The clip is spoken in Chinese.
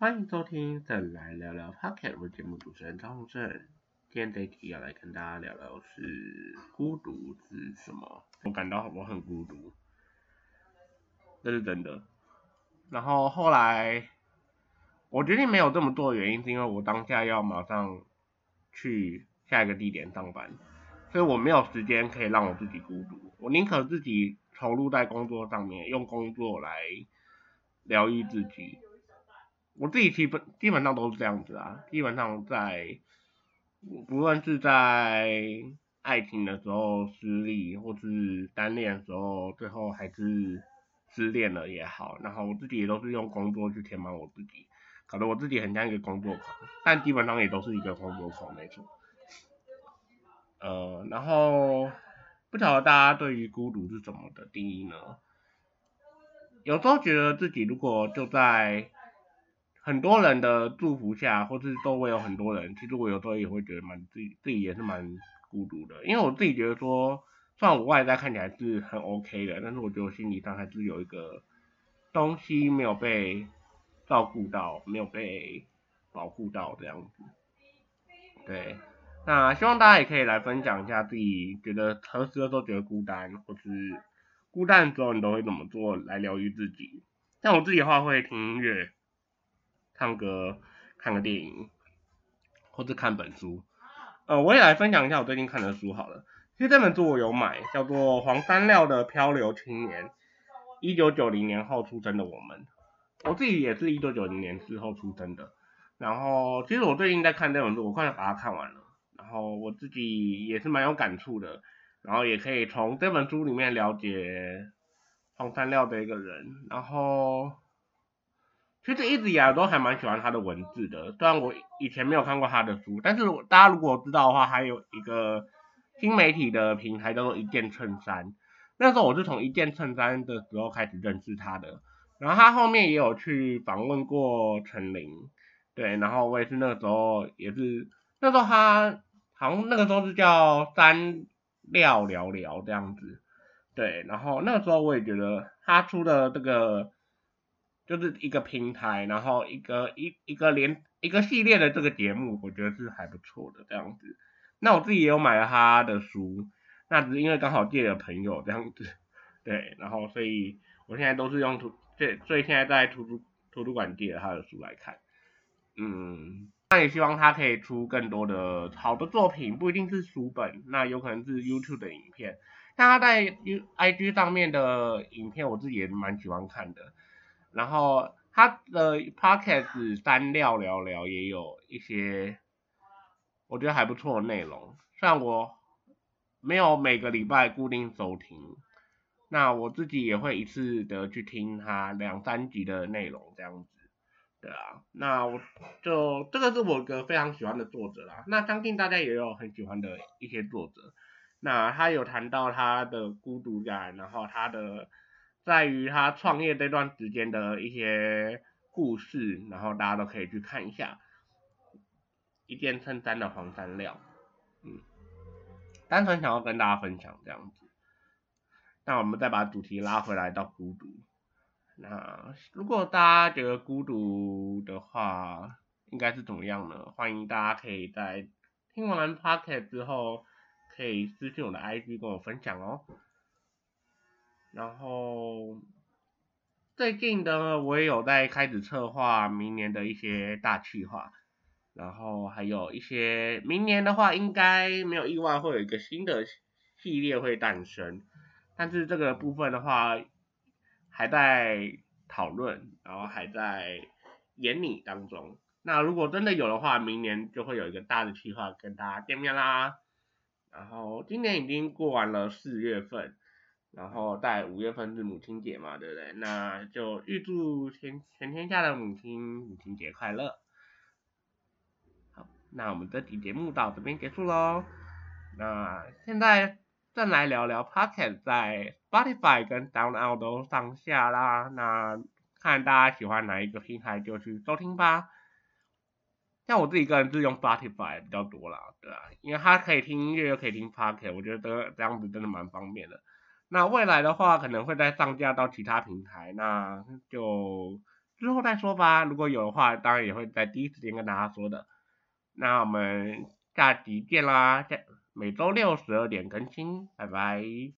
欢迎收听《再来聊聊 Pocket》，我节目主持人张宏正。今天这一题要来跟大家聊聊是孤独是什么。我感到我很孤独，这是真的。然后后来我决定没有这么做的原因，是因为我当下要马上去下一个地点上班，所以我没有时间可以让我自己孤独。我宁可自己投入在工作上面，用工作来疗愈自己。我自己基本基本上都是这样子啊，基本上在不论是在爱情的时候失利，或是单恋的时候，最后还是失恋了也好，然后我自己也都是用工作去填满我自己，搞得我自己很像一个工作狂，但基本上也都是一个工作狂没错。呃，然后不晓得大家对于孤独是怎么的定义呢？有时候觉得自己如果就在很多人的祝福下，或是周围有很多人，其实我有时候也会觉得蛮自己自己也是蛮孤独的，因为我自己觉得说，虽然我外在看起来是很 OK 的，但是我觉得我心理上还是有一个东西没有被照顾到，没有被保护到这样子。对，那希望大家也可以来分享一下自己觉得何时都觉得孤单，或是孤单之后你都会怎么做来疗愈自己。像我自己的话会听音乐。唱歌、看个电影，或者看本书。呃，我也来分享一下我最近看的书好了。其实这本书我有买，叫做黄山料的《漂流青年》，一九九零年后出生的我们。我自己也是一九九零年之后出生的。然后，其实我最近在看这本书，我快要把它看完了。然后我自己也是蛮有感触的。然后也可以从这本书里面了解黄山料的一个人。然后。其实一直以来都还蛮喜欢他的文字的，虽然我以前没有看过他的书，但是大家如果知道的话，还有一个新媒体的平台叫做一件衬衫，那时候我是从一件衬衫的时候开始认识他的，然后他后面也有去访问过陈琳，对，然后我也是那个时候也是那时候他好像那个时候是叫三料聊聊这样子，对，然后那个时候我也觉得他出的这个。就是一个平台，然后一个一一个连一个系列的这个节目，我觉得是还不错的这样子。那我自己也有买了他的书，那只是因为刚好借了朋友这样子，对，然后所以我现在都是用图，这所以现在在图书图书馆借了他的书来看。嗯，那也希望他可以出更多的好的作品，不一定是书本，那有可能是 YouTube 的影片。那他在 U I G 上面的影片，我自己也蛮喜欢看的。然后他的 podcast 单料聊聊也有一些我觉得还不错的内容，虽然我没有每个礼拜固定收听，那我自己也会一次的去听他两三集的内容这样子，对啊，那我就这个是我一个非常喜欢的作者啦，那相信大家也有很喜欢的一些作者，那他有谈到他的孤独感，然后他的。在于他创业这段时间的一些故事，然后大家都可以去看一下。一件衬衫的黄山料，嗯，单纯想要跟大家分享这样子。那我们再把主题拉回来到孤独。那如果大家觉得孤独的话，应该是怎么样呢？欢迎大家可以在听完 p o c k e t 之后，可以私信我的 IG 跟我分享哦。然后最近的我也有在开始策划明年的一些大计划，然后还有一些明年的话应该没有意外会有一个新的系列会诞生，但是这个部分的话还在讨论，然后还在研拟当中。那如果真的有的话，明年就会有一个大的计划跟大家见面啦。然后今年已经过完了四月份。然后在五月份是母亲节嘛，对不对？那就预祝全全天下的母亲母亲节快乐。好，那我们这期节目到这边结束喽。那现在再来聊聊 Pocket 在 Spotify 跟 Download 都上下啦。那看大家喜欢哪一个平台就去收听吧。像我自己个人是用 Spotify 比较多啦，对啊，因为它可以听音乐又可以听 Pocket，我觉得这样子真的蛮方便的。那未来的话，可能会再上架到其他平台，那就之后再说吧。如果有的话，当然也会在第一时间跟大家说的。那我们下集见啦，下每周六十二点更新，拜拜。